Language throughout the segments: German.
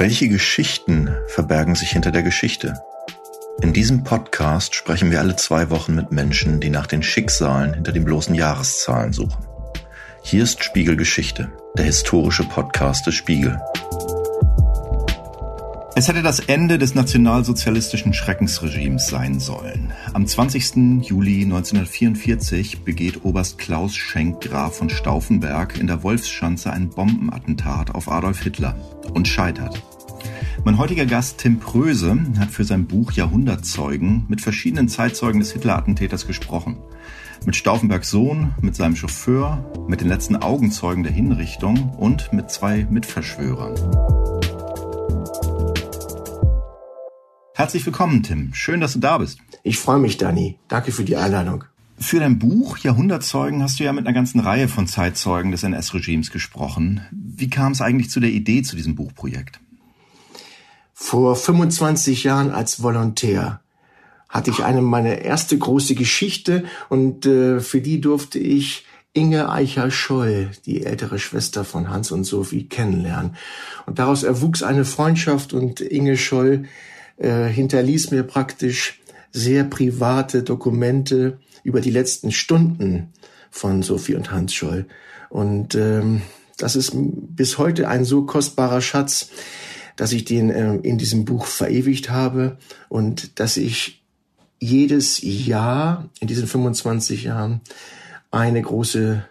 Welche Geschichten verbergen sich hinter der Geschichte? In diesem Podcast sprechen wir alle zwei Wochen mit Menschen, die nach den Schicksalen hinter den bloßen Jahreszahlen suchen. Hier ist Spiegelgeschichte, der historische Podcast des Spiegel. Es hätte das Ende des nationalsozialistischen Schreckensregimes sein sollen. Am 20. Juli 1944 begeht Oberst Klaus Schenk Graf von Stauffenberg in der Wolfsschanze ein Bombenattentat auf Adolf Hitler und scheitert. Mein heutiger Gast Tim Pröse hat für sein Buch Jahrhundertzeugen mit verschiedenen Zeitzeugen des Hitler-Attentäters gesprochen. Mit Stauffenbergs Sohn, mit seinem Chauffeur, mit den letzten Augenzeugen der Hinrichtung und mit zwei Mitverschwörern. Herzlich willkommen, Tim. Schön, dass du da bist. Ich freue mich, Dani. Danke für die Einladung. Für dein Buch Jahrhundertzeugen hast du ja mit einer ganzen Reihe von Zeitzeugen des NS-Regimes gesprochen. Wie kam es eigentlich zu der Idee zu diesem Buchprojekt? Vor 25 Jahren als Volontär hatte ich eine meine erste große Geschichte und äh, für die durfte ich Inge Eicher-Scholl, die ältere Schwester von Hans und Sophie, kennenlernen. Und daraus erwuchs eine Freundschaft und Inge Scholl äh, hinterließ mir praktisch sehr private Dokumente über die letzten Stunden von Sophie und Hans Scholl. Und ähm, das ist bis heute ein so kostbarer Schatz, dass ich den äh, in diesem Buch verewigt habe und dass ich jedes Jahr in diesen 25 Jahren eine große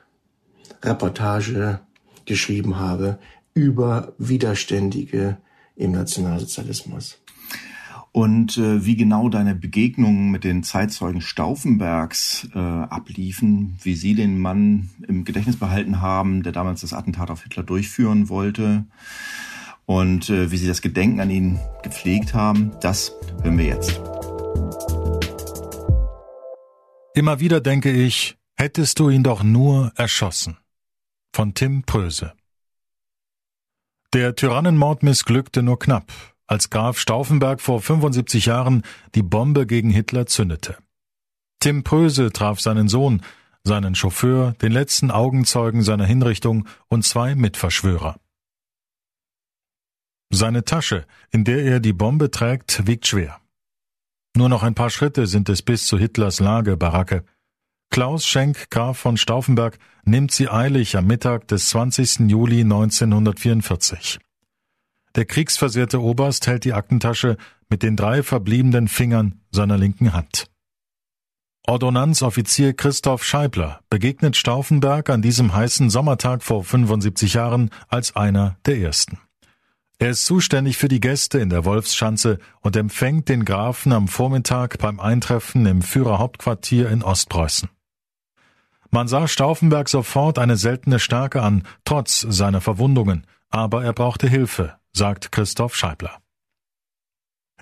Reportage geschrieben habe über Widerständige im Nationalsozialismus. Und äh, wie genau deine Begegnungen mit den Zeitzeugen Stauffenbergs äh, abliefen, wie sie den Mann im Gedächtnis behalten haben, der damals das Attentat auf Hitler durchführen wollte und äh, wie sie das Gedenken an ihn gepflegt haben, das hören wir jetzt. Immer wieder denke ich, hättest du ihn doch nur erschossen. Von Tim Pröse. Der Tyrannenmord missglückte nur knapp, als Graf Stauffenberg vor 75 Jahren die Bombe gegen Hitler zündete. Tim Pröse traf seinen Sohn, seinen Chauffeur, den letzten Augenzeugen seiner Hinrichtung und zwei Mitverschwörer. Seine Tasche, in der er die Bombe trägt, wiegt schwer. Nur noch ein paar Schritte sind es bis zu Hitlers Lagerbaracke. Klaus Schenk, Graf von Stauffenberg, nimmt sie eilig am Mittag des 20. Juli 1944. Der kriegsversehrte Oberst hält die Aktentasche mit den drei verbliebenen Fingern seiner linken Hand. Ordonnanzoffizier Christoph Scheibler begegnet Stauffenberg an diesem heißen Sommertag vor 75 Jahren als einer der ersten. Er ist zuständig für die Gäste in der Wolfsschanze und empfängt den Grafen am Vormittag beim Eintreffen im Führerhauptquartier in Ostpreußen. Man sah Stauffenberg sofort eine seltene Stärke an, trotz seiner Verwundungen, aber er brauchte Hilfe, sagt Christoph Scheibler.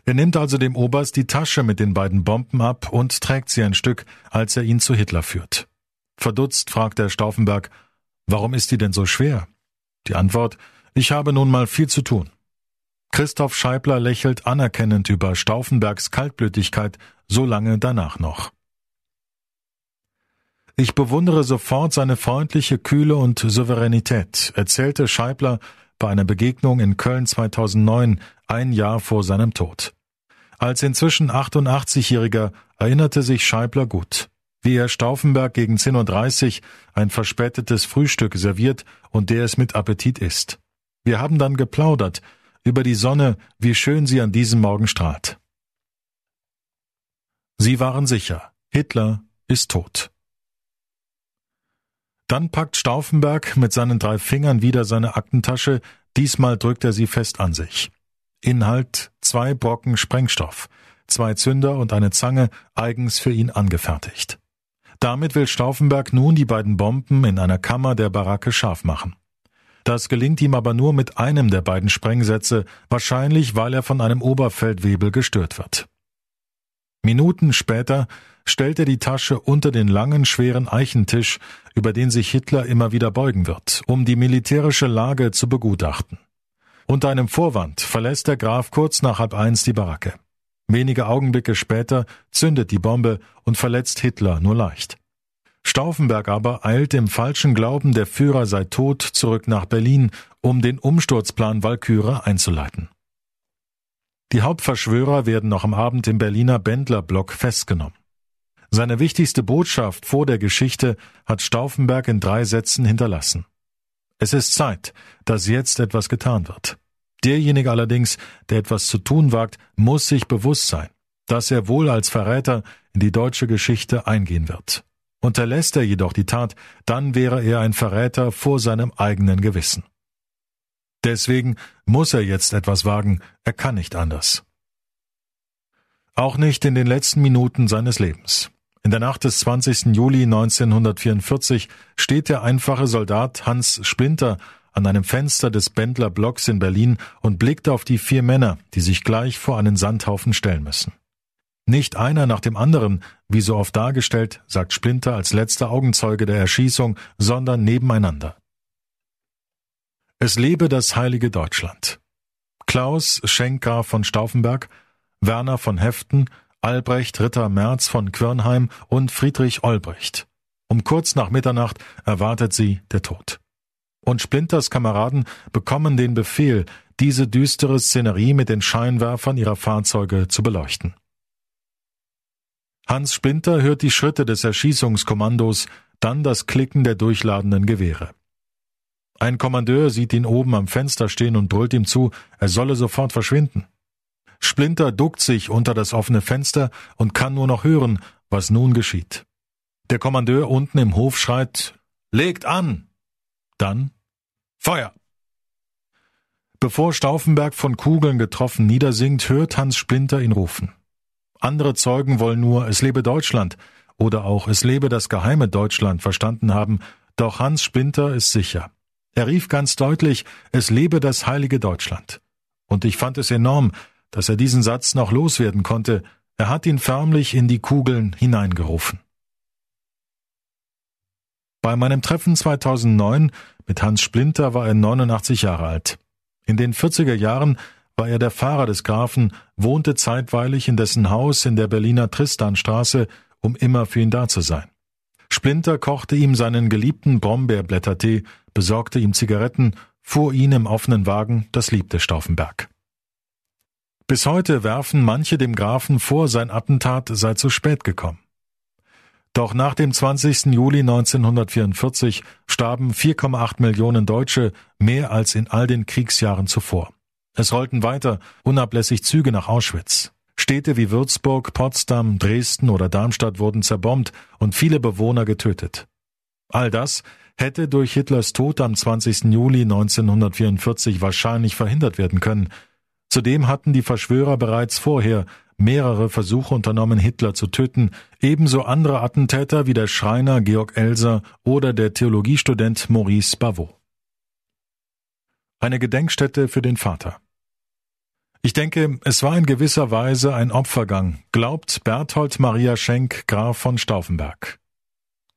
Er nimmt also dem Oberst die Tasche mit den beiden Bomben ab und trägt sie ein Stück, als er ihn zu Hitler führt. Verdutzt fragt er Stauffenberg, warum ist die denn so schwer? Die Antwort, ich habe nun mal viel zu tun. Christoph Scheibler lächelt anerkennend über Stauffenbergs Kaltblütigkeit so lange danach noch. Ich bewundere sofort seine freundliche Kühle und Souveränität, erzählte Scheibler bei einer Begegnung in Köln 2009, ein Jahr vor seinem Tod. Als inzwischen 88-Jähriger erinnerte sich Scheibler gut, wie er Stauffenberg gegen 10.30 Uhr ein verspätetes Frühstück serviert und der es mit Appetit isst. Wir haben dann geplaudert über die Sonne, wie schön sie an diesem Morgen strahlt. Sie waren sicher, Hitler ist tot. Dann packt Stauffenberg mit seinen drei Fingern wieder seine Aktentasche, diesmal drückt er sie fest an sich. Inhalt zwei Brocken Sprengstoff, zwei Zünder und eine Zange, eigens für ihn angefertigt. Damit will Stauffenberg nun die beiden Bomben in einer Kammer der Baracke scharf machen. Das gelingt ihm aber nur mit einem der beiden Sprengsätze, wahrscheinlich weil er von einem Oberfeldwebel gestört wird. Minuten später stellt er die Tasche unter den langen, schweren Eichentisch, über den sich Hitler immer wieder beugen wird, um die militärische Lage zu begutachten. Unter einem Vorwand verlässt der Graf kurz nach halb eins die Baracke. Wenige Augenblicke später zündet die Bombe und verletzt Hitler nur leicht. Stauffenberg aber eilt im falschen Glauben, der Führer sei tot, zurück nach Berlin, um den Umsturzplan Walküre einzuleiten. Die Hauptverschwörer werden noch am Abend im Berliner Bändlerblock festgenommen. Seine wichtigste Botschaft vor der Geschichte hat Stauffenberg in drei Sätzen hinterlassen. Es ist Zeit, dass jetzt etwas getan wird. Derjenige allerdings, der etwas zu tun wagt, muss sich bewusst sein, dass er wohl als Verräter in die deutsche Geschichte eingehen wird. Unterlässt er jedoch die Tat, dann wäre er ein Verräter vor seinem eigenen Gewissen. Deswegen muss er jetzt etwas wagen, er kann nicht anders. Auch nicht in den letzten Minuten seines Lebens. In der Nacht des 20. Juli 1944 steht der einfache Soldat Hans Splinter an einem Fenster des Bendler Blocks in Berlin und blickt auf die vier Männer, die sich gleich vor einen Sandhaufen stellen müssen. Nicht einer nach dem anderen, wie so oft dargestellt, sagt Splinter als letzter Augenzeuge der Erschießung, sondern nebeneinander. Es lebe das heilige Deutschland. Klaus Schenkgraf von Stauffenberg, Werner von Heften, Albrecht Ritter Merz von Quirnheim und Friedrich Olbricht. Um kurz nach Mitternacht erwartet sie der Tod und Splinters Kameraden bekommen den Befehl, diese düstere Szenerie mit den Scheinwerfern ihrer Fahrzeuge zu beleuchten. Hans Splinter hört die Schritte des Erschießungskommandos, dann das Klicken der durchladenden Gewehre. Ein Kommandeur sieht ihn oben am Fenster stehen und brüllt ihm zu, er solle sofort verschwinden. Splinter duckt sich unter das offene Fenster und kann nur noch hören, was nun geschieht. Der Kommandeur unten im Hof schreit Legt an. Dann Feuer! Bevor Stauffenberg von Kugeln getroffen niedersinkt, hört Hans Splinter ihn rufen. Andere Zeugen wollen nur Es lebe Deutschland oder auch Es lebe das geheime Deutschland verstanden haben, doch Hans Splinter ist sicher. Er rief ganz deutlich Es lebe das heilige Deutschland. Und ich fand es enorm, dass er diesen Satz noch loswerden konnte, er hat ihn förmlich in die Kugeln hineingerufen. Bei meinem Treffen 2009 mit Hans Splinter war er 89 Jahre alt. In den 40er Jahren war er der Fahrer des Grafen, wohnte zeitweilig in dessen Haus in der Berliner Tristanstraße, um immer für ihn da zu sein. Splinter kochte ihm seinen geliebten Brombeerblättertee, besorgte ihm Zigaretten, fuhr ihn im offenen Wagen, das liebte Stauffenberg. Bis heute werfen manche dem Grafen vor, sein Attentat sei zu spät gekommen. Doch nach dem 20. Juli 1944 starben 4,8 Millionen Deutsche, mehr als in all den Kriegsjahren zuvor. Es rollten weiter unablässig Züge nach Auschwitz. Städte wie Würzburg, Potsdam, Dresden oder Darmstadt wurden zerbombt und viele Bewohner getötet. All das hätte durch Hitlers Tod am 20. Juli 1944 wahrscheinlich verhindert werden können. Zudem hatten die Verschwörer bereits vorher mehrere Versuche unternommen, Hitler zu töten, ebenso andere Attentäter wie der Schreiner Georg Elser oder der Theologiestudent Maurice Bavot. Eine Gedenkstätte für den Vater. Ich denke, es war in gewisser Weise ein Opfergang, glaubt Berthold Maria Schenk, Graf von Stauffenberg.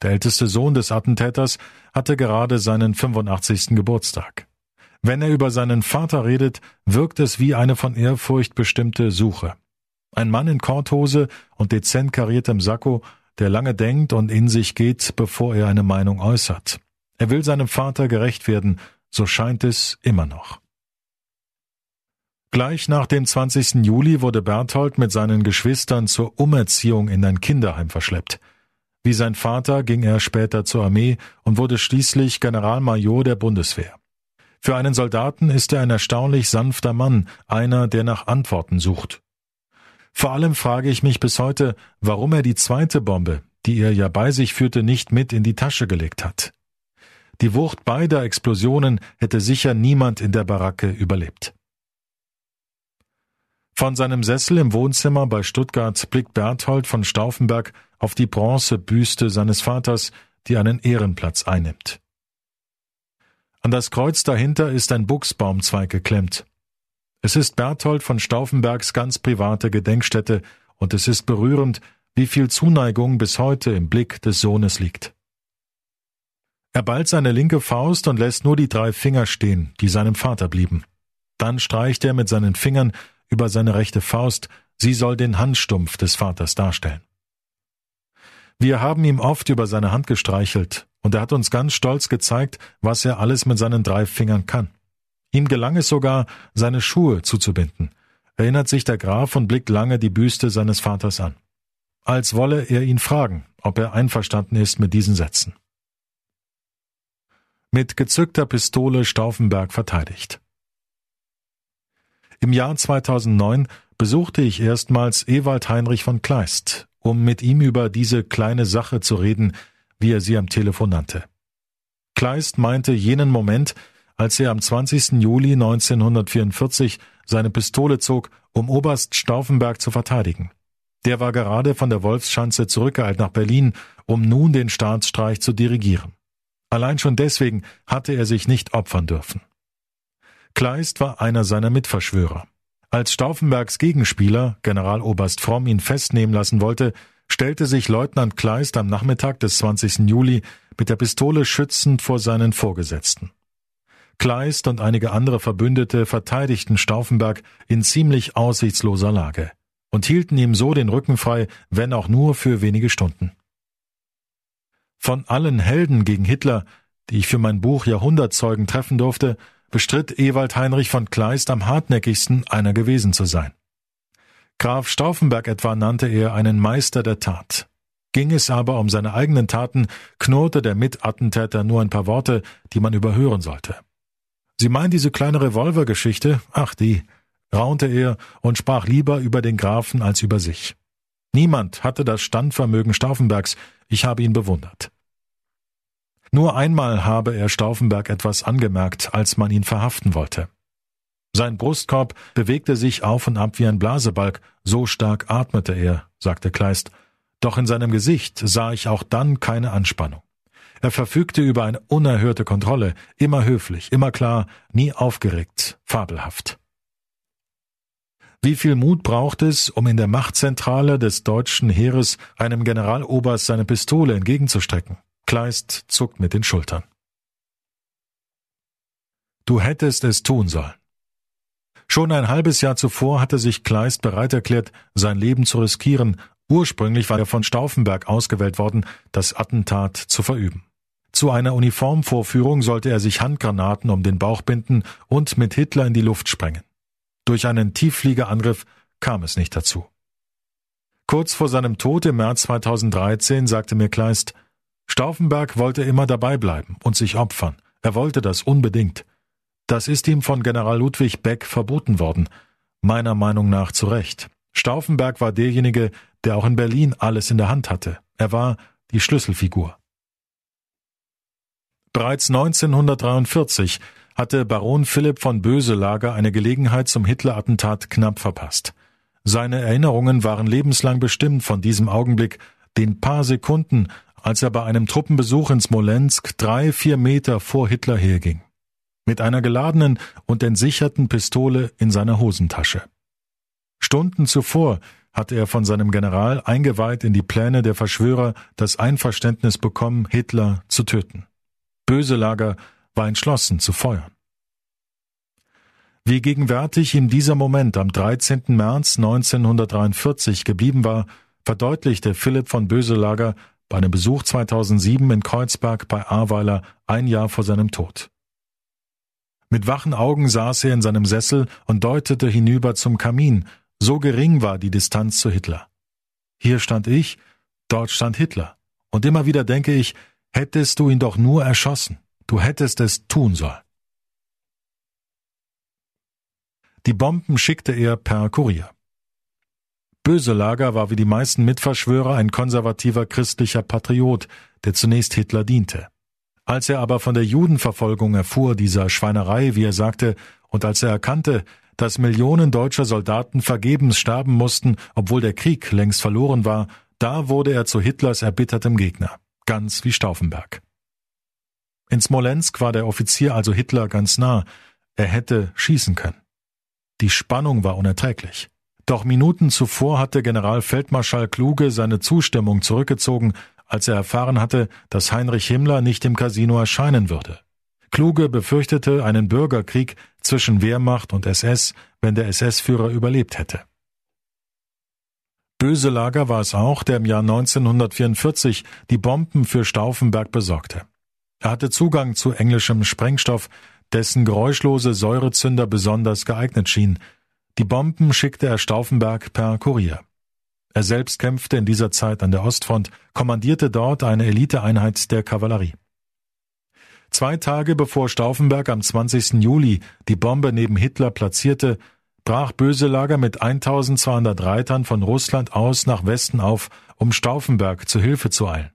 Der älteste Sohn des Attentäters hatte gerade seinen 85. Geburtstag. Wenn er über seinen Vater redet, wirkt es wie eine von Ehrfurcht bestimmte Suche. Ein Mann in Korthose und dezent kariertem Sakko, der lange denkt und in sich geht, bevor er eine Meinung äußert. Er will seinem Vater gerecht werden, so scheint es immer noch. Gleich nach dem 20. Juli wurde Berthold mit seinen Geschwistern zur Umerziehung in ein Kinderheim verschleppt. Wie sein Vater ging er später zur Armee und wurde schließlich Generalmajor der Bundeswehr. Für einen Soldaten ist er ein erstaunlich sanfter Mann, einer, der nach Antworten sucht. Vor allem frage ich mich bis heute, warum er die zweite Bombe, die er ja bei sich führte, nicht mit in die Tasche gelegt hat. Die Wucht beider Explosionen hätte sicher niemand in der Baracke überlebt. Von seinem Sessel im Wohnzimmer bei Stuttgart blickt Berthold von Stauffenberg auf die Bronzebüste seines Vaters, die einen Ehrenplatz einnimmt. An das Kreuz dahinter ist ein Buchsbaumzweig geklemmt. Es ist Berthold von Stauffenbergs ganz private Gedenkstätte, und es ist berührend, wie viel Zuneigung bis heute im Blick des Sohnes liegt. Er ballt seine linke Faust und lässt nur die drei Finger stehen, die seinem Vater blieben. Dann streicht er mit seinen Fingern über seine rechte Faust, sie soll den Handstumpf des Vaters darstellen. Wir haben ihm oft über seine Hand gestreichelt, und er hat uns ganz stolz gezeigt, was er alles mit seinen drei Fingern kann. Ihm gelang es sogar, seine Schuhe zuzubinden. erinnert sich der Graf und blickt lange die Büste seines Vaters an. Als wolle er ihn fragen, ob er einverstanden ist mit diesen Sätzen. Mit gezückter Pistole Stauffenberg verteidigt. Im Jahr 2009 besuchte ich erstmals Ewald Heinrich von Kleist, um mit ihm über diese kleine Sache zu reden, wie er sie am Telefon nannte. Kleist meinte jenen Moment, als er am 20. Juli 1944 seine Pistole zog, um Oberst Stauffenberg zu verteidigen. Der war gerade von der Wolfschanze zurückgeeilt nach Berlin, um nun den Staatsstreich zu dirigieren. Allein schon deswegen hatte er sich nicht opfern dürfen. Kleist war einer seiner Mitverschwörer. Als Stauffenbergs Gegenspieler, Generaloberst Fromm, ihn festnehmen lassen wollte, stellte sich Leutnant Kleist am Nachmittag des 20. Juli mit der Pistole schützend vor seinen Vorgesetzten. Kleist und einige andere Verbündete verteidigten Stauffenberg in ziemlich aussichtsloser Lage und hielten ihm so den Rücken frei, wenn auch nur für wenige Stunden. Von allen Helden gegen Hitler, die ich für mein Buch Jahrhundertzeugen treffen durfte, bestritt Ewald Heinrich von Kleist am hartnäckigsten einer gewesen zu sein. Graf Stauffenberg etwa nannte er einen Meister der Tat. Ging es aber um seine eigenen Taten, knurrte der Mitattentäter nur ein paar Worte, die man überhören sollte. Sie meint diese kleine Revolvergeschichte? Ach die, raunte er und sprach lieber über den Grafen als über sich. Niemand hatte das Standvermögen Stauffenbergs, ich habe ihn bewundert. Nur einmal habe er Stauffenberg etwas angemerkt, als man ihn verhaften wollte. Sein Brustkorb bewegte sich auf und ab wie ein Blasebalg, so stark atmete er, sagte Kleist, doch in seinem Gesicht sah ich auch dann keine Anspannung. Er verfügte über eine unerhörte Kontrolle, immer höflich, immer klar, nie aufgeregt, fabelhaft. Wie viel Mut braucht es, um in der Machtzentrale des deutschen Heeres einem Generaloberst seine Pistole entgegenzustrecken? Kleist zuckt mit den Schultern. Du hättest es tun sollen. Schon ein halbes Jahr zuvor hatte sich Kleist bereit erklärt, sein Leben zu riskieren. Ursprünglich war er von Stauffenberg ausgewählt worden, das Attentat zu verüben. Zu einer Uniformvorführung sollte er sich Handgranaten um den Bauch binden und mit Hitler in die Luft sprengen. Durch einen Tieffliegerangriff kam es nicht dazu. Kurz vor seinem Tod im März 2013 sagte mir Kleist, Stauffenberg wollte immer dabei bleiben und sich opfern. Er wollte das unbedingt. Das ist ihm von General Ludwig Beck verboten worden. Meiner Meinung nach zu Recht. Stauffenberg war derjenige, der auch in Berlin alles in der Hand hatte. Er war die Schlüsselfigur. Bereits 1943 hatte Baron Philipp von Böselager eine Gelegenheit zum Hitler-Attentat knapp verpasst. Seine Erinnerungen waren lebenslang bestimmt von diesem Augenblick, den paar Sekunden, als er bei einem Truppenbesuch in Smolensk drei, vier Meter vor Hitler herging. Mit einer geladenen und entsicherten Pistole in seiner Hosentasche. Stunden zuvor hatte er von seinem General eingeweiht in die Pläne der Verschwörer das Einverständnis bekommen, Hitler zu töten. Böselager war entschlossen zu feuern. Wie gegenwärtig ihm dieser Moment am 13. März 1943 geblieben war, verdeutlichte Philipp von Böselager bei einem Besuch 2007 in Kreuzberg bei Ahrweiler ein Jahr vor seinem Tod. Mit wachen Augen saß er in seinem Sessel und deutete hinüber zum Kamin, so gering war die Distanz zu Hitler. Hier stand ich, dort stand Hitler, und immer wieder denke ich, hättest du ihn doch nur erschossen, du hättest es tun sollen. Die Bomben schickte er per Kurier. Böselager war wie die meisten Mitverschwörer ein konservativer christlicher Patriot, der zunächst Hitler diente. Als er aber von der Judenverfolgung erfuhr, dieser Schweinerei, wie er sagte, und als er erkannte, dass Millionen deutscher Soldaten vergebens sterben mussten, obwohl der Krieg längst verloren war, da wurde er zu Hitlers erbittertem Gegner, ganz wie Stauffenberg. In Smolensk war der Offizier also Hitler ganz nah, er hätte schießen können. Die Spannung war unerträglich. Doch Minuten zuvor hatte Generalfeldmarschall Kluge seine Zustimmung zurückgezogen, als er erfahren hatte, dass Heinrich Himmler nicht im Casino erscheinen würde. Kluge befürchtete einen Bürgerkrieg zwischen Wehrmacht und SS, wenn der SS-Führer überlebt hätte. Böselager war es auch, der im Jahr 1944 die Bomben für Stauffenberg besorgte. Er hatte Zugang zu englischem Sprengstoff, dessen geräuschlose Säurezünder besonders geeignet schien, Die Bomben schickte er Stauffenberg per Kurier. Er selbst kämpfte in dieser Zeit an der Ostfront, kommandierte dort eine Eliteeinheit der Kavallerie. Zwei Tage bevor Stauffenberg am 20. Juli die Bombe neben Hitler platzierte, brach Böselager mit 1200 Reitern von Russland aus nach Westen auf, um Stauffenberg zu Hilfe zu eilen.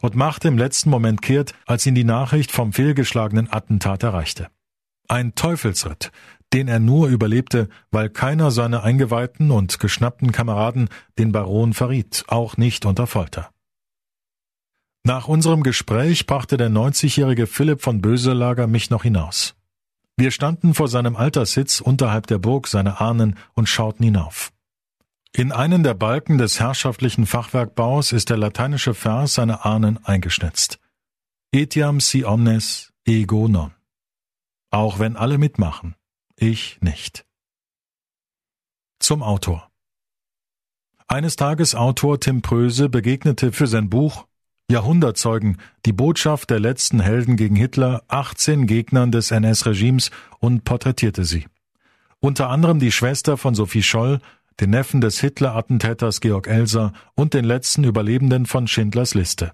Und machte im letzten Moment kehrt, als ihn die Nachricht vom fehlgeschlagenen Attentat erreichte. Ein Teufelsritt, den er nur überlebte, weil keiner seiner eingeweihten und geschnappten Kameraden den Baron verriet, auch nicht unter Folter. Nach unserem Gespräch brachte der 90-jährige Philipp von Böselager mich noch hinaus. Wir standen vor seinem Alterssitz unterhalb der Burg seiner Ahnen und schauten hinauf. In einen der Balken des herrschaftlichen Fachwerkbaus ist der lateinische Vers seiner Ahnen eingeschnitzt. Etiam si omnes ego non. Auch wenn alle mitmachen, ich nicht. Zum Autor. Eines Tages Autor Tim Pröse begegnete für sein Buch Jahrhundertzeugen, die Botschaft der letzten Helden gegen Hitler, 18 Gegnern des NS-Regimes und porträtierte sie. Unter anderem die Schwester von Sophie Scholl, den Neffen des Hitler-Attentäters Georg Elser und den letzten Überlebenden von Schindlers Liste.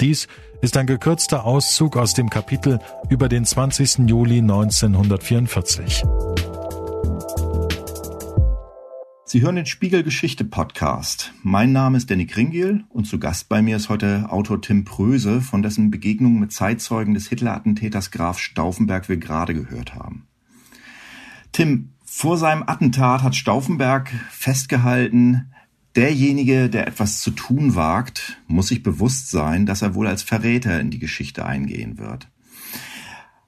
Dies ist ein gekürzter Auszug aus dem Kapitel über den 20. Juli 1944. Sie hören den Spiegel Geschichte Podcast. Mein Name ist Danny Kringiel und zu Gast bei mir ist heute Autor Tim Pröse, von dessen Begegnung mit Zeitzeugen des Hitler-Attentäters Graf Stauffenberg wir gerade gehört haben. Tim, vor seinem Attentat hat Stauffenberg festgehalten, derjenige, der etwas zu tun wagt, muss sich bewusst sein, dass er wohl als Verräter in die Geschichte eingehen wird.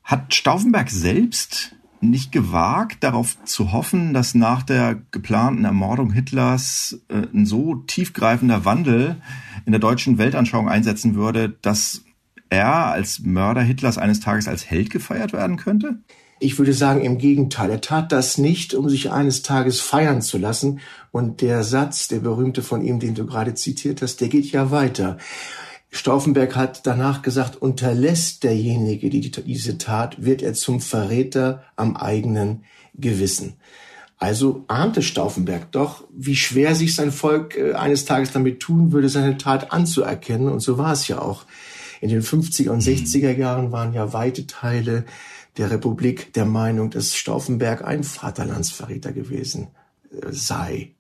Hat Stauffenberg selbst nicht gewagt, darauf zu hoffen, dass nach der geplanten Ermordung Hitlers äh, ein so tiefgreifender Wandel in der deutschen Weltanschauung einsetzen würde, dass er als Mörder Hitlers eines Tages als Held gefeiert werden könnte? Ich würde sagen, im Gegenteil. Er tat das nicht, um sich eines Tages feiern zu lassen. Und der Satz, der berühmte von ihm, den du gerade zitiert hast, der geht ja weiter. Stauffenberg hat danach gesagt, unterlässt derjenige die, diese Tat, wird er zum Verräter am eigenen Gewissen. Also ahnte Stauffenberg doch, wie schwer sich sein Volk äh, eines Tages damit tun würde, seine Tat anzuerkennen. Und so war es ja auch. In den 50er und 60er Jahren waren ja weite Teile der Republik der Meinung, dass Stauffenberg ein Vaterlandsverräter gewesen äh, sei.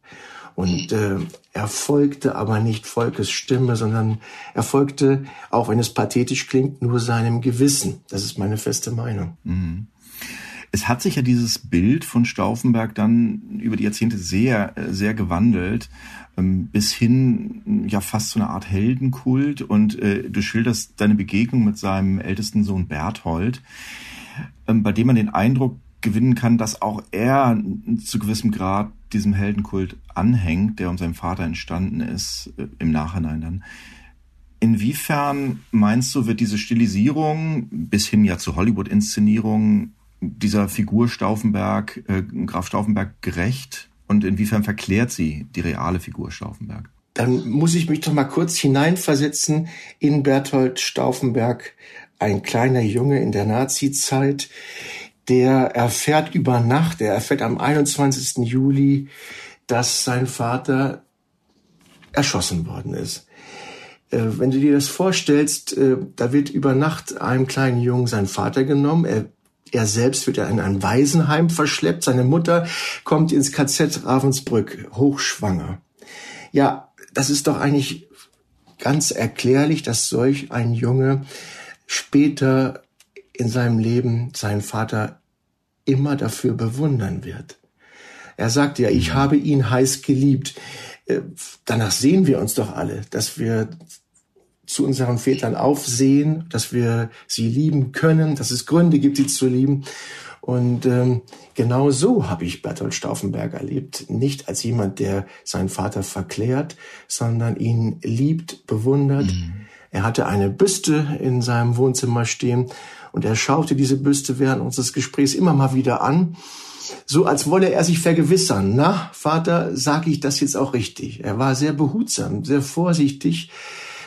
Und äh, er folgte aber nicht Volkes Stimme, sondern er folgte, auch wenn es pathetisch klingt, nur seinem Gewissen. Das ist meine feste Meinung. Mhm. Es hat sich ja dieses Bild von Stauffenberg dann über die Jahrzehnte sehr, sehr gewandelt, ähm, bis hin ja fast zu einer Art Heldenkult. Und äh, du schilderst deine Begegnung mit seinem ältesten Sohn Berthold, bei dem man den Eindruck gewinnen kann, dass auch er zu gewissem Grad diesem Heldenkult anhängt, der um seinen Vater entstanden ist, äh, im Nachhinein dann. Inwiefern meinst du, wird diese Stilisierung bis hin ja zu Hollywood-Inszenierungen dieser Figur Stauffenberg, äh, Graf Stauffenberg gerecht? Und inwiefern verklärt sie die reale Figur Stauffenberg? Dann muss ich mich doch mal kurz hineinversetzen in Berthold Stauffenberg, ein kleiner Junge in der Nazi-Zeit, der erfährt über Nacht, der erfährt am 21. Juli, dass sein Vater erschossen worden ist. Äh, wenn du dir das vorstellst, äh, da wird über Nacht einem kleinen Jungen sein Vater genommen. Er, er selbst wird in ein Waisenheim verschleppt. Seine Mutter kommt ins KZ Ravensbrück, hochschwanger. Ja, das ist doch eigentlich ganz erklärlich, dass solch ein Junge später in seinem Leben seinen Vater immer dafür bewundern wird. Er sagt ja, ich mhm. habe ihn heiß geliebt. Äh, danach sehen wir uns doch alle, dass wir zu unseren Vätern aufsehen, dass wir sie lieben können, dass es Gründe gibt, sie zu lieben. Und ähm, genau so habe ich Bertolt Stauffenberg erlebt. Nicht als jemand, der seinen Vater verklärt, sondern ihn liebt, bewundert. Mhm. Er hatte eine Büste in seinem Wohnzimmer stehen und er schaute diese Büste während unseres Gesprächs immer mal wieder an, so als wolle er sich vergewissern. Na, Vater, sage ich das jetzt auch richtig? Er war sehr behutsam, sehr vorsichtig,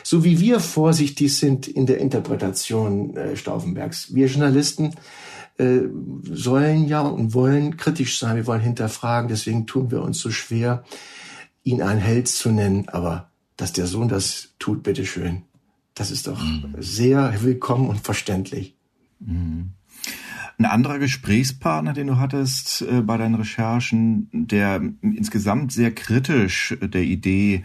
so wie wir vorsichtig sind in der Interpretation äh, Stauffenbergs. Wir Journalisten äh, sollen ja und wollen kritisch sein, wir wollen hinterfragen, deswegen tun wir uns so schwer, ihn ein Held zu nennen, aber dass der Sohn das tut, bitteschön, das ist doch mhm. sehr willkommen und verständlich. Mhm. Ein anderer Gesprächspartner, den du hattest äh, bei deinen Recherchen, der insgesamt sehr kritisch der Idee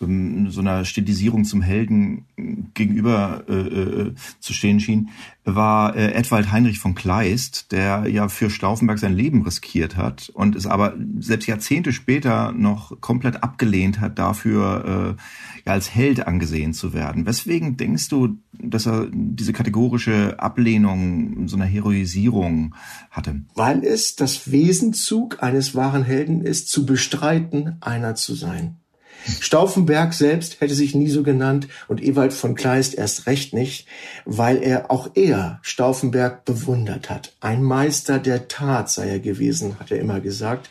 so einer Stilisierung zum Helden gegenüber äh, äh, zu stehen schien, war äh, Edwald Heinrich von Kleist, der ja für Stauffenberg sein Leben riskiert hat und es aber selbst Jahrzehnte später noch komplett abgelehnt hat, dafür äh, ja als Held angesehen zu werden. Weswegen denkst du, dass er diese kategorische Ablehnung so einer Heroisierung hatte? Weil es das Wesenzug eines wahren Helden ist, zu bestreiten, einer zu sein. Stauffenberg selbst hätte sich nie so genannt und Ewald von Kleist erst recht nicht, weil er auch er Stauffenberg bewundert hat. Ein Meister der Tat sei er gewesen, hat er immer gesagt.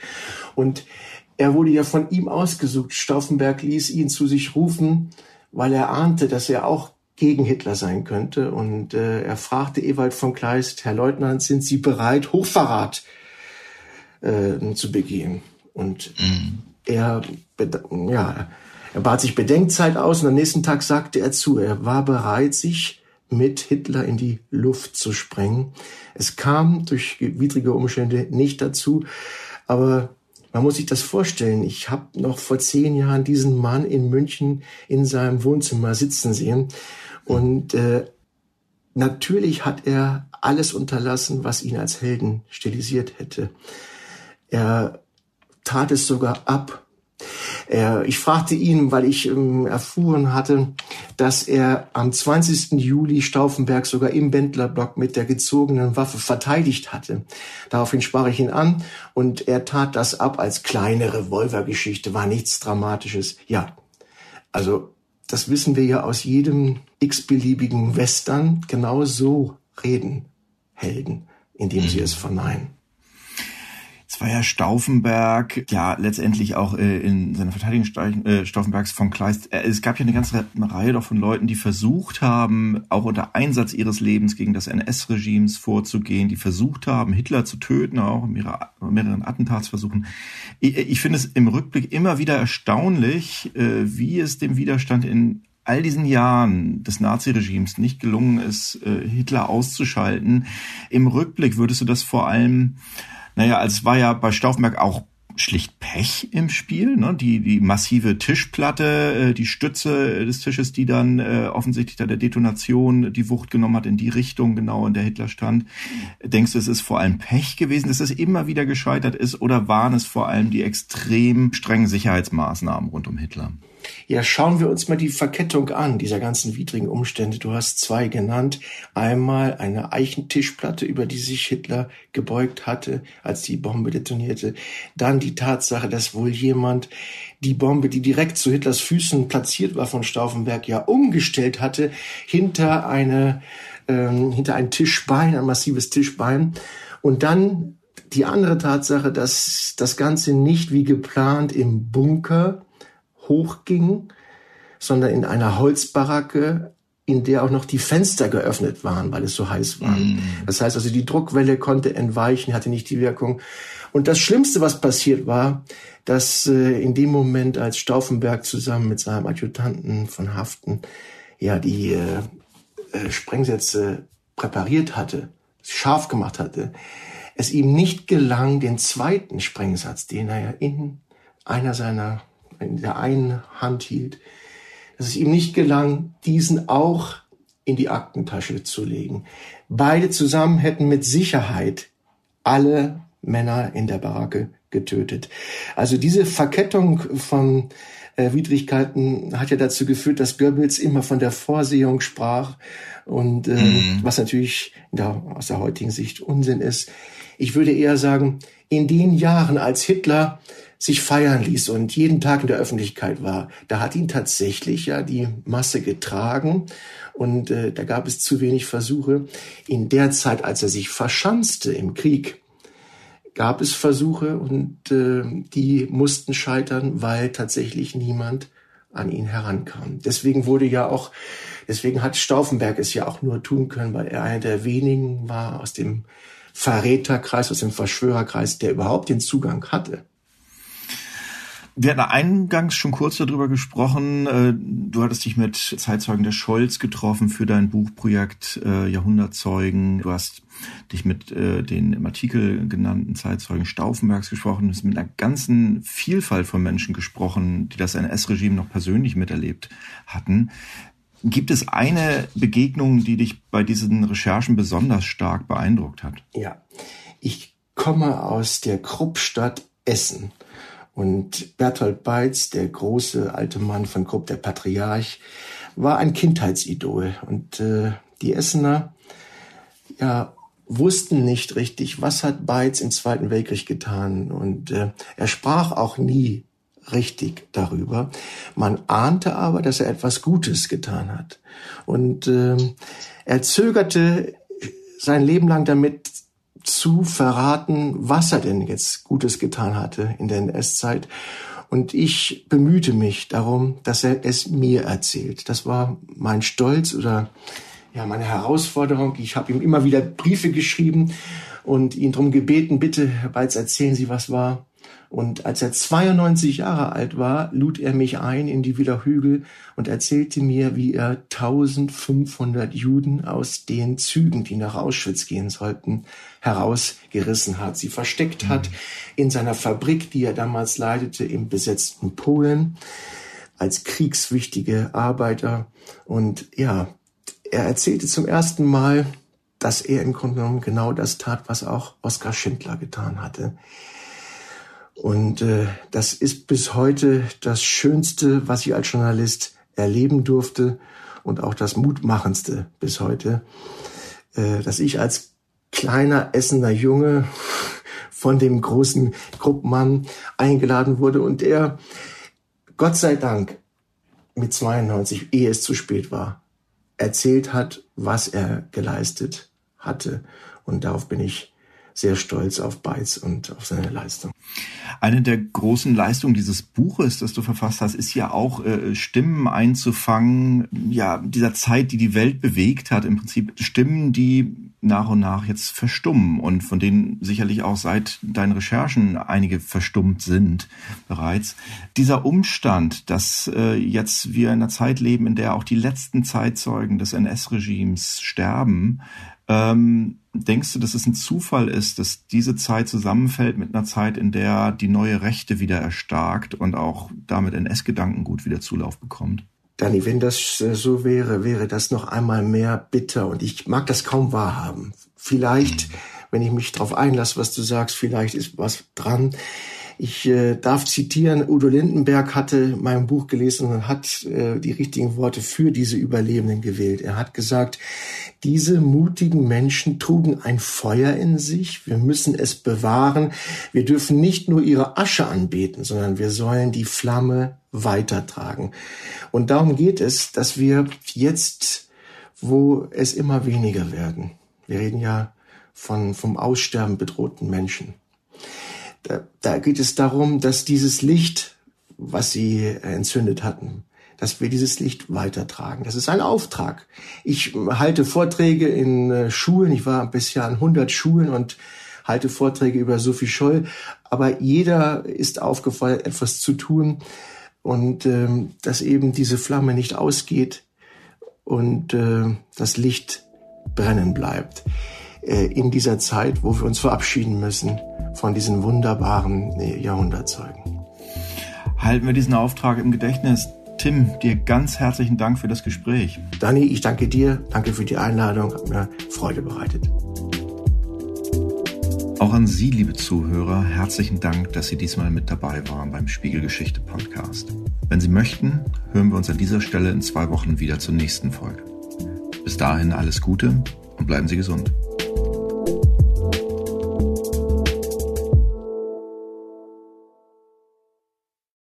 Und er wurde ja von ihm ausgesucht. Stauffenberg ließ ihn zu sich rufen, weil er ahnte, dass er auch gegen Hitler sein könnte. Und äh, er fragte Ewald von Kleist, Herr Leutnant, sind Sie bereit, Hochverrat äh, zu begehen? Und mhm er, ja, er bat sich Bedenkzeit aus und am nächsten Tag sagte er zu, er war bereit, sich mit Hitler in die Luft zu sprengen. Es kam durch widrige Umstände nicht dazu, aber man muss sich das vorstellen. Ich habe noch vor zehn Jahren diesen Mann in München in seinem Wohnzimmer sitzen sehen und äh, natürlich hat er alles unterlassen, was ihn als Helden stilisiert hätte. Er tat es sogar ab. Ich fragte ihn, weil ich ähm, erfuhren hatte, dass er am 20. Juli Stauffenberg sogar im Bändlerblock mit der gezogenen Waffe verteidigt hatte. Daraufhin sprach ich ihn an und er tat das ab als kleine Revolvergeschichte, war nichts Dramatisches. Ja, also das wissen wir ja aus jedem x-beliebigen Western. Genau so reden Helden, indem sie es verneinen. Es war ja Stauffenberg, ja letztendlich auch äh, in seiner Verteidigung äh, Stauffenbergs von Kleist. Äh, es gab ja eine ganze Reihe doch von Leuten, die versucht haben, auch unter Einsatz ihres Lebens gegen das NS-Regimes vorzugehen, die versucht haben, Hitler zu töten, auch in mehreren Attentatsversuchen. Ich, ich finde es im Rückblick immer wieder erstaunlich, äh, wie es dem Widerstand in all diesen Jahren des Naziregimes nicht gelungen ist, äh, Hitler auszuschalten. Im Rückblick würdest du das vor allem naja, also es war ja bei Stauffenberg auch schlicht Pech im Spiel. Ne? Die, die massive Tischplatte, äh, die Stütze des Tisches, die dann äh, offensichtlich da der Detonation die Wucht genommen hat in die Richtung, genau in der Hitler stand. Denkst du, es ist vor allem Pech gewesen, dass es immer wieder gescheitert ist oder waren es vor allem die extrem strengen Sicherheitsmaßnahmen rund um Hitler? Ja, schauen wir uns mal die Verkettung an, dieser ganzen widrigen Umstände. Du hast zwei genannt. Einmal eine Eichentischplatte, über die sich Hitler gebeugt hatte, als die Bombe detonierte. Dann die Tatsache, dass wohl jemand die Bombe, die direkt zu Hitlers Füßen platziert war von Stauffenberg, ja umgestellt hatte, hinter eine, ähm, hinter ein Tischbein, ein massives Tischbein. Und dann die andere Tatsache, dass das Ganze nicht wie geplant im Bunker hochging, sondern in einer Holzbaracke, in der auch noch die Fenster geöffnet waren, weil es so heiß war. Mm. Das heißt also, die Druckwelle konnte entweichen, hatte nicht die Wirkung. Und das Schlimmste, was passiert war, dass äh, in dem Moment, als Stauffenberg zusammen mit seinem Adjutanten von Haften ja die äh, äh, Sprengsätze präpariert hatte, scharf gemacht hatte, es ihm nicht gelang, den zweiten Sprengsatz, den er ja in einer seiner in der einen Hand hielt, dass es ihm nicht gelang, diesen auch in die Aktentasche zu legen. Beide zusammen hätten mit Sicherheit alle Männer in der Baracke getötet. Also diese Verkettung von äh, Widrigkeiten hat ja dazu geführt, dass Goebbels immer von der Vorsehung sprach und äh, mhm. was natürlich der, aus der heutigen Sicht Unsinn ist. Ich würde eher sagen, in den Jahren, als Hitler sich feiern ließ und jeden Tag in der Öffentlichkeit war, da hat ihn tatsächlich ja die Masse getragen und äh, da gab es zu wenig Versuche. In der Zeit, als er sich verschanzte im Krieg, gab es Versuche und äh, die mussten scheitern, weil tatsächlich niemand an ihn herankam. Deswegen wurde ja auch, deswegen hat Stauffenberg es ja auch nur tun können, weil er einer der wenigen war aus dem Verräterkreis, aus dem Verschwörerkreis, der überhaupt den Zugang hatte. Wir hatten eingangs schon kurz darüber gesprochen. Äh, du hattest dich mit Zeitzeugen der Scholz getroffen für dein Buchprojekt äh, Jahrhundertzeugen. Du hast dich mit äh, den im Artikel genannten Zeitzeugen Stauffenbergs gesprochen. Du hast mit einer ganzen Vielfalt von Menschen gesprochen, die das NS-Regime noch persönlich miterlebt hatten. Gibt es eine Begegnung, die dich bei diesen Recherchen besonders stark beeindruckt hat? Ja, ich komme aus der Kruppstadt Essen. Und Bertolt Beitz, der große alte Mann von Krupp, der Patriarch, war ein Kindheitsidol. Und äh, die Essener ja, wussten nicht richtig, was hat Beitz im Zweiten Weltkrieg getan. Und äh, er sprach auch nie richtig darüber. Man ahnte aber, dass er etwas Gutes getan hat. Und äh, er zögerte sein Leben lang damit zu verraten, was er denn jetzt Gutes getan hatte in der NS-Zeit. Und ich bemühte mich darum, dass er es mir erzählt. Das war mein Stolz oder ja meine Herausforderung. Ich habe ihm immer wieder Briefe geschrieben und ihn darum gebeten, bitte, Herr Beitz, erzählen Sie, was war. Und als er 92 Jahre alt war, lud er mich ein in die Villa Hügel und erzählte mir, wie er 1500 Juden aus den Zügen, die nach Auschwitz gehen sollten, herausgerissen hat, sie versteckt mhm. hat in seiner Fabrik, die er damals leitete im besetzten Polen als kriegswichtige Arbeiter. Und ja, er erzählte zum ersten Mal, dass er im Grunde genommen genau das tat, was auch Oskar Schindler getan hatte. Und äh, das ist bis heute das Schönste, was ich als Journalist erleben durfte und auch das Mutmachendste bis heute, äh, dass ich als kleiner Essener Junge von dem großen Gruppmann eingeladen wurde und er, Gott sei Dank, mit 92, ehe es zu spät war, erzählt hat, was er geleistet hatte. Und darauf bin ich sehr stolz auf Beitz und auf seine Leistung. Eine der großen Leistungen dieses Buches, das du verfasst hast, ist ja auch äh, Stimmen einzufangen, ja, dieser Zeit, die die Welt bewegt hat, im Prinzip Stimmen, die nach und nach jetzt verstummen und von denen sicherlich auch seit deinen Recherchen einige verstummt sind bereits. Dieser Umstand, dass äh, jetzt wir in einer Zeit leben, in der auch die letzten Zeitzeugen des NS-Regimes sterben, ähm, denkst du, dass es ein Zufall ist, dass diese Zeit zusammenfällt mit einer Zeit, in der die neue Rechte wieder erstarkt und auch damit NS-Gedankengut wieder Zulauf bekommt? Danny, wenn das äh, so wäre, wäre das noch einmal mehr bitter und ich mag das kaum wahrhaben. Vielleicht, wenn ich mich darauf einlasse, was du sagst, vielleicht ist was dran. Ich äh, darf zitieren, Udo Lindenberg hatte mein Buch gelesen und hat äh, die richtigen Worte für diese Überlebenden gewählt. Er hat gesagt, diese mutigen Menschen trugen ein Feuer in sich, wir müssen es bewahren, wir dürfen nicht nur ihre Asche anbeten, sondern wir sollen die Flamme weitertragen. Und darum geht es, dass wir jetzt, wo es immer weniger werden, wir reden ja von vom Aussterben bedrohten Menschen, da, geht es darum, dass dieses Licht, was sie entzündet hatten, dass wir dieses Licht weitertragen. Das ist ein Auftrag. Ich halte Vorträge in äh, Schulen. Ich war bisher an 100 Schulen und halte Vorträge über Sophie Scholl. Aber jeder ist aufgefordert, etwas zu tun und ähm, dass eben diese Flamme nicht ausgeht und äh, das Licht brennen bleibt in dieser Zeit, wo wir uns verabschieden müssen von diesen wunderbaren äh, Jahrhundertzeugen. Halten wir diesen Auftrag im Gedächtnis. Tim, dir ganz herzlichen Dank für das Gespräch. Dani, ich danke dir. Danke für die Einladung. Hat mir Freude bereitet. Auch an Sie, liebe Zuhörer, herzlichen Dank, dass Sie diesmal mit dabei waren beim Spiegelgeschichte Podcast. Wenn Sie möchten, hören wir uns an dieser Stelle in zwei Wochen wieder zur nächsten Folge. Bis dahin alles Gute und bleiben Sie gesund.